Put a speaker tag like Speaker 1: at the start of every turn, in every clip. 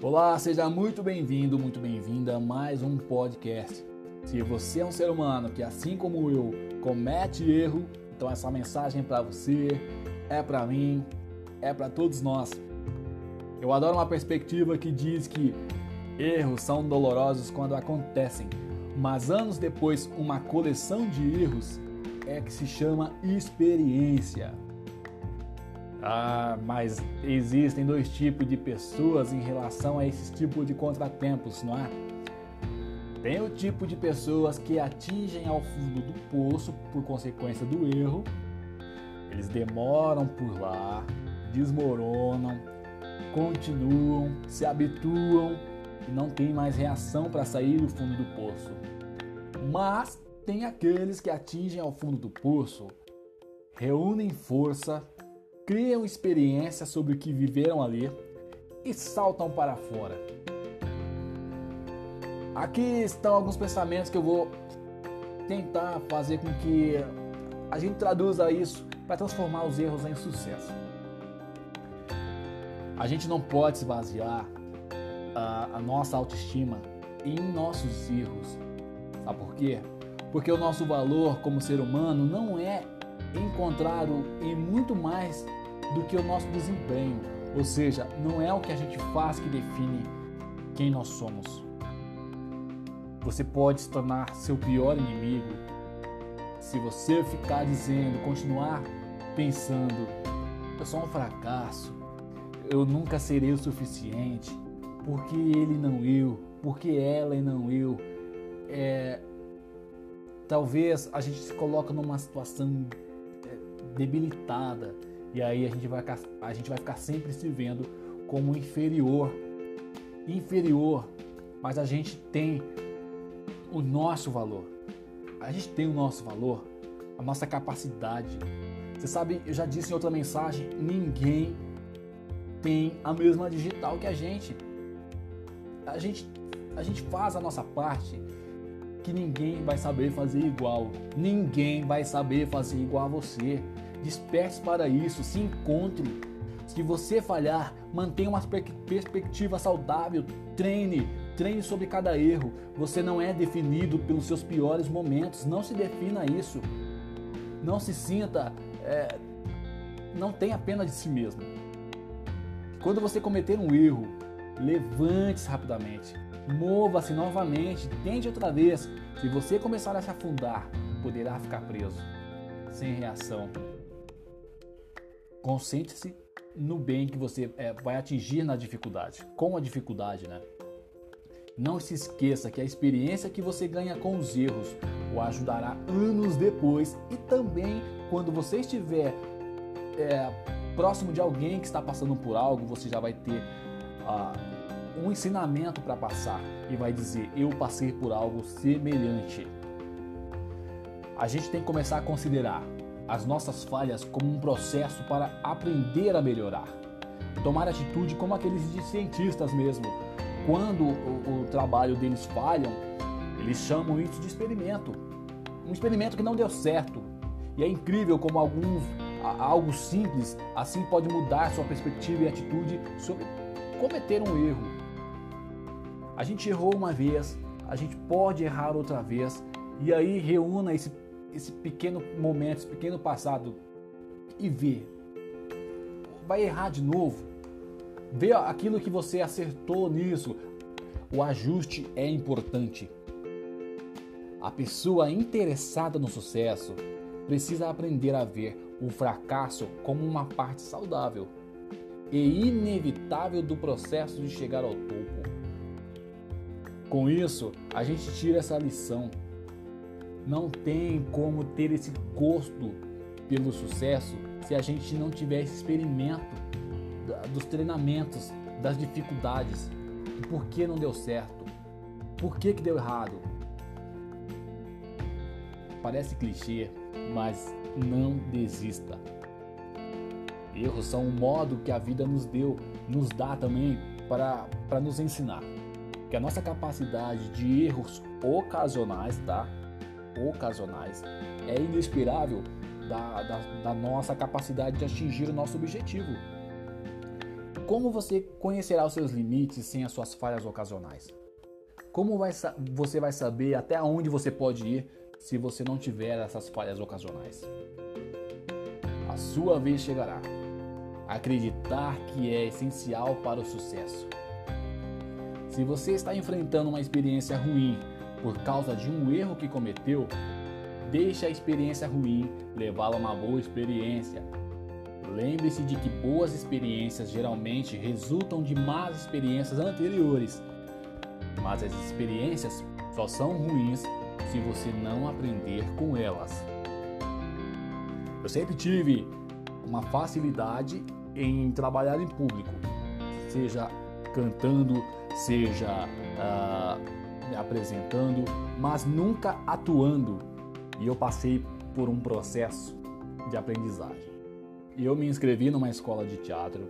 Speaker 1: Olá, seja muito bem-vindo, muito bem-vinda a mais um podcast. Se você é um ser humano que, assim como eu, comete erro, então essa mensagem é para você, é para mim, é para todos nós. Eu adoro uma perspectiva que diz que erros são dolorosos quando acontecem, mas anos depois, uma coleção de erros é que se chama experiência. Ah, mas existem dois tipos de pessoas em relação a esses tipos de contratempos, não é? Tem o tipo de pessoas que atingem ao fundo do poço por consequência do erro, eles demoram por lá, desmoronam, continuam, se habituam e não tem mais reação para sair do fundo do poço. Mas tem aqueles que atingem ao fundo do poço, reúnem força, criam experiência sobre o que viveram ali e saltam para fora. Aqui estão alguns pensamentos que eu vou tentar fazer com que a gente traduza isso para transformar os erros em sucesso. A gente não pode esvaziar a, a nossa autoestima em nossos erros. Sabe por quê? Porque o nosso valor como ser humano não é encontrado em muito mais do que o nosso desempenho. Ou seja, não é o que a gente faz que define quem nós somos. Você pode se tornar seu pior inimigo se você ficar dizendo, continuar pensando, eu sou um fracasso, eu nunca serei o suficiente, porque ele não eu, porque ela e não eu. É, talvez a gente se coloca numa situação é, debilitada e aí a gente vai, a gente vai ficar sempre se vendo como inferior. Inferior, mas a gente tem o nosso valor. A gente tem o nosso valor, a nossa capacidade. Você sabe, eu já disse em outra mensagem, ninguém tem a mesma digital que a gente. A gente, a gente faz a nossa parte que ninguém vai saber fazer igual. Ninguém vai saber fazer igual a você. Desperte para isso, se encontre. Se você falhar, mantenha uma perspectiva saudável, treine, treine sobre cada erro. Você não é definido pelos seus piores momentos, não se defina isso. Não se sinta, é, não tenha pena de si mesmo. Quando você cometer um erro, levante-se rapidamente, mova-se novamente, tente outra vez. Se você começar a se afundar, poderá ficar preso, sem reação. Concentre-se no bem que você é, vai atingir na dificuldade, com a dificuldade, né? Não se esqueça que a experiência que você ganha com os erros o ajudará anos depois e também quando você estiver é, próximo de alguém que está passando por algo, você já vai ter uh, um ensinamento para passar e vai dizer: Eu passei por algo semelhante. A gente tem que começar a considerar as nossas falhas como um processo para aprender a melhorar. Tomar atitude como aqueles cientistas mesmo. Quando o, o trabalho deles falham, eles chamam isso de experimento. Um experimento que não deu certo. E é incrível como alguns algo simples assim pode mudar sua perspectiva e atitude sobre cometer um erro. A gente errou uma vez, a gente pode errar outra vez, e aí reúna esse esse pequeno momento, esse pequeno passado e vê. Vai errar de novo. Vê aquilo que você acertou nisso. O ajuste é importante. A pessoa interessada no sucesso precisa aprender a ver o fracasso como uma parte saudável e inevitável do processo de chegar ao topo. Com isso, a gente tira essa lição não tem como ter esse gosto pelo sucesso se a gente não tiver esse experimento dos treinamentos, das dificuldades, do por que não deu certo, por que, que deu errado. Parece clichê, mas não desista. Erros são um modo que a vida nos deu, nos dá também para, para nos ensinar. Que a nossa capacidade de erros ocasionais, tá? Ocasionais, é inespirável da, da, da nossa capacidade de atingir o nosso objetivo. Como você conhecerá os seus limites sem as suas falhas ocasionais? Como vai, você vai saber até onde você pode ir se você não tiver essas falhas ocasionais? A sua vez chegará. Acreditar que é essencial para o sucesso. Se você está enfrentando uma experiência ruim por causa de um erro que cometeu, deixe a experiência ruim levá-la a uma boa experiência. Lembre-se de que boas experiências geralmente resultam de más experiências anteriores. Mas as experiências só são ruins se você não aprender com elas. Eu sempre tive uma facilidade em trabalhar em público, seja cantando, seja uh, me apresentando, mas nunca atuando. E eu passei por um processo de aprendizagem. E eu me inscrevi numa escola de teatro,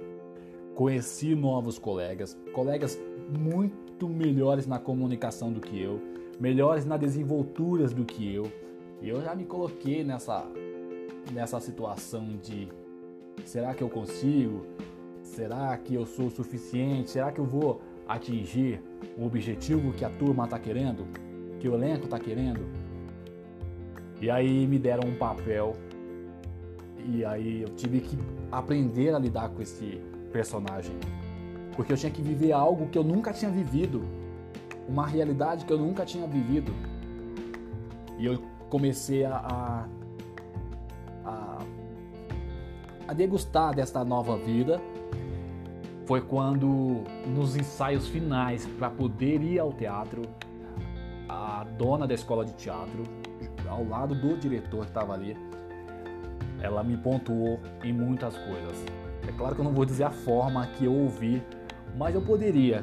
Speaker 1: conheci novos colegas, colegas muito melhores na comunicação do que eu, melhores na desenvolturas do que eu. E eu já me coloquei nessa nessa situação de será que eu consigo? Será que eu sou o suficiente? Será que eu vou atingir o objetivo que a turma está querendo? Que o elenco está querendo? E aí me deram um papel e aí eu tive que aprender a lidar com esse personagem. Porque eu tinha que viver algo que eu nunca tinha vivido, uma realidade que eu nunca tinha vivido. E eu comecei a, a, a degustar desta nova vida foi quando, nos ensaios finais, para poder ir ao teatro, a dona da escola de teatro, ao lado do diretor que estava ali, ela me pontuou em muitas coisas. É claro que eu não vou dizer a forma que eu ouvi, mas eu poderia.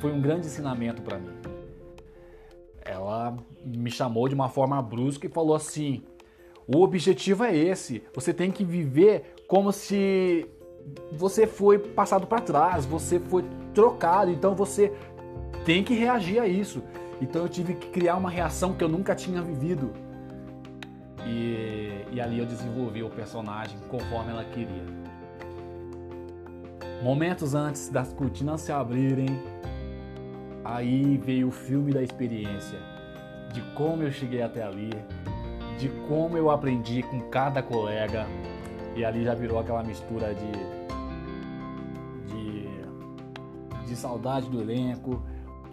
Speaker 1: Foi um grande ensinamento para mim. Ela me chamou de uma forma brusca e falou assim: o objetivo é esse. Você tem que viver como se você foi passado para trás, você foi trocado, então você tem que reagir a isso. Então eu tive que criar uma reação que eu nunca tinha vivido. E, e ali eu desenvolvi o personagem conforme ela queria. Momentos antes das cortinas se abrirem, aí veio o filme da experiência, de como eu cheguei até ali, de como eu aprendi com cada colega, e ali já virou aquela mistura de, de, de saudade do elenco,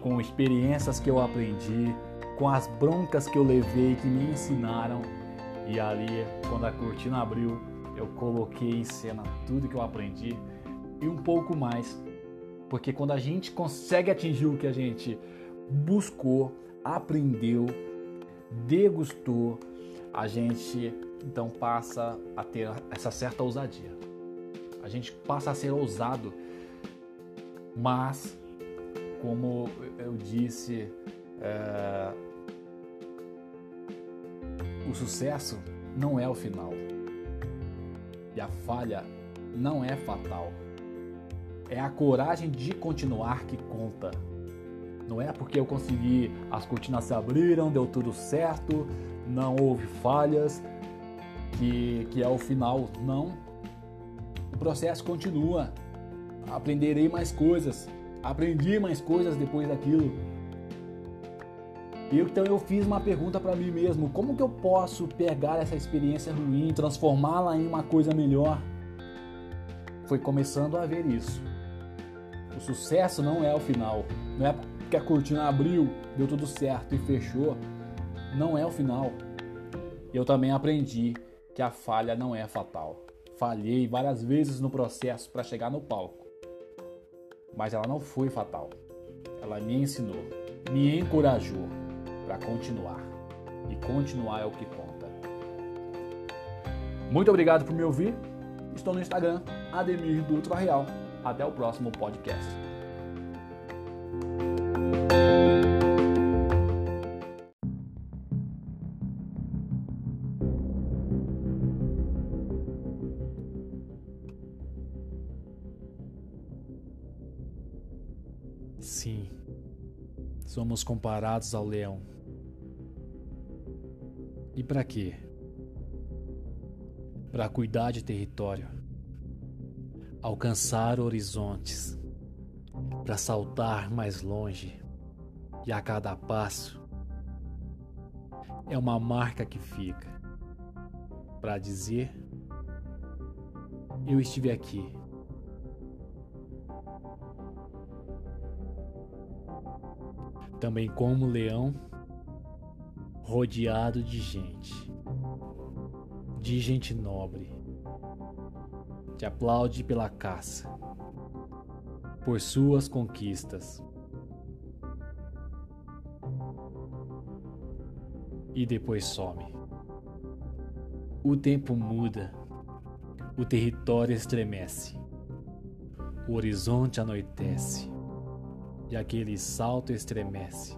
Speaker 1: com experiências que eu aprendi, com as broncas que eu levei que me ensinaram. E ali, quando a cortina abriu, eu coloquei em cena tudo que eu aprendi e um pouco mais. Porque quando a gente consegue atingir o que a gente buscou, aprendeu, degustou, a gente então passa a ter essa certa ousadia. A gente passa a ser ousado, mas, como eu disse, é... o sucesso não é o final e a falha não é fatal. É a coragem de continuar que conta. Não é porque eu consegui, as cortinas se abriram, deu tudo certo, não houve falhas, que, que é o final. Não. O processo continua. Aprenderei mais coisas. Aprendi mais coisas depois daquilo. Eu, então eu fiz uma pergunta para mim mesmo: como que eu posso pegar essa experiência ruim, transformá-la em uma coisa melhor? Foi começando a ver isso. O sucesso não é o final. Não é porque a cortina abriu, deu tudo certo e fechou. Não é o final. Eu também aprendi que a falha não é fatal. Falhei várias vezes no processo para chegar no palco, mas ela não foi fatal. Ela me ensinou, me encorajou para continuar. E continuar é o que conta. Muito obrigado por me ouvir. Estou no Instagram, Ademir Dutra Real. Até o próximo podcast. Sim, somos comparados ao leão. E para quê? Para cuidar de território. alcançar horizontes, para saltar mais longe, e a cada passo é uma marca que fica para dizer: Eu estive aqui. Também como leão, rodeado de gente, de gente nobre, te aplaude pela caça, por suas conquistas. E depois some. O tempo muda, o território estremece, o horizonte anoitece e aquele salto estremece.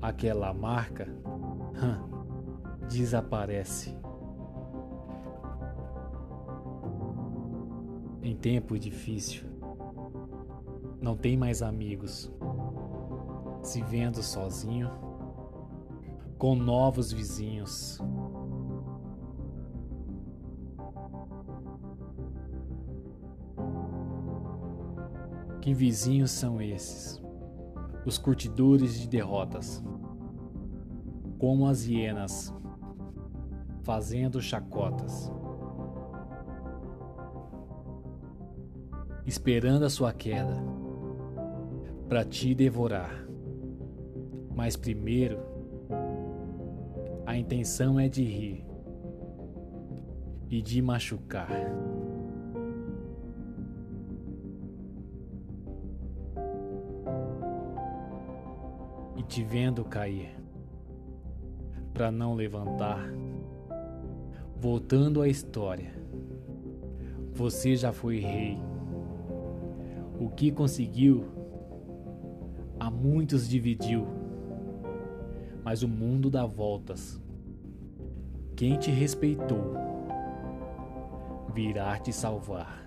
Speaker 1: Aquela marca desaparece. Em tempo difícil, não tem mais amigos, se vendo sozinho, com novos vizinhos. Que vizinhos são esses? Os curtidores de derrotas, como as hienas, fazendo chacotas, esperando a sua queda para te devorar. Mas primeiro, a intenção é de rir e de machucar. Te vendo cair, para não levantar. Voltando à história, você já foi rei. O que conseguiu, a muitos dividiu, mas o mundo dá voltas. Quem te respeitou virá te salvar.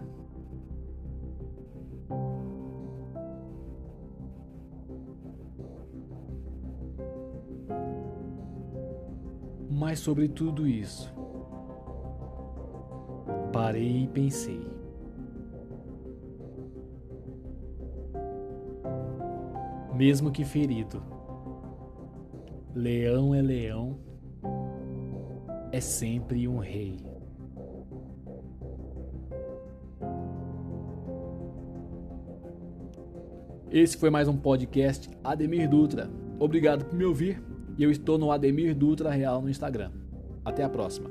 Speaker 1: Sobre tudo isso, parei e pensei. Mesmo que ferido, leão é leão, é sempre um rei. Esse foi mais um podcast Ademir Dutra. Obrigado por me ouvir e eu estou no Ademir Dutra Real no Instagram. Até a próxima.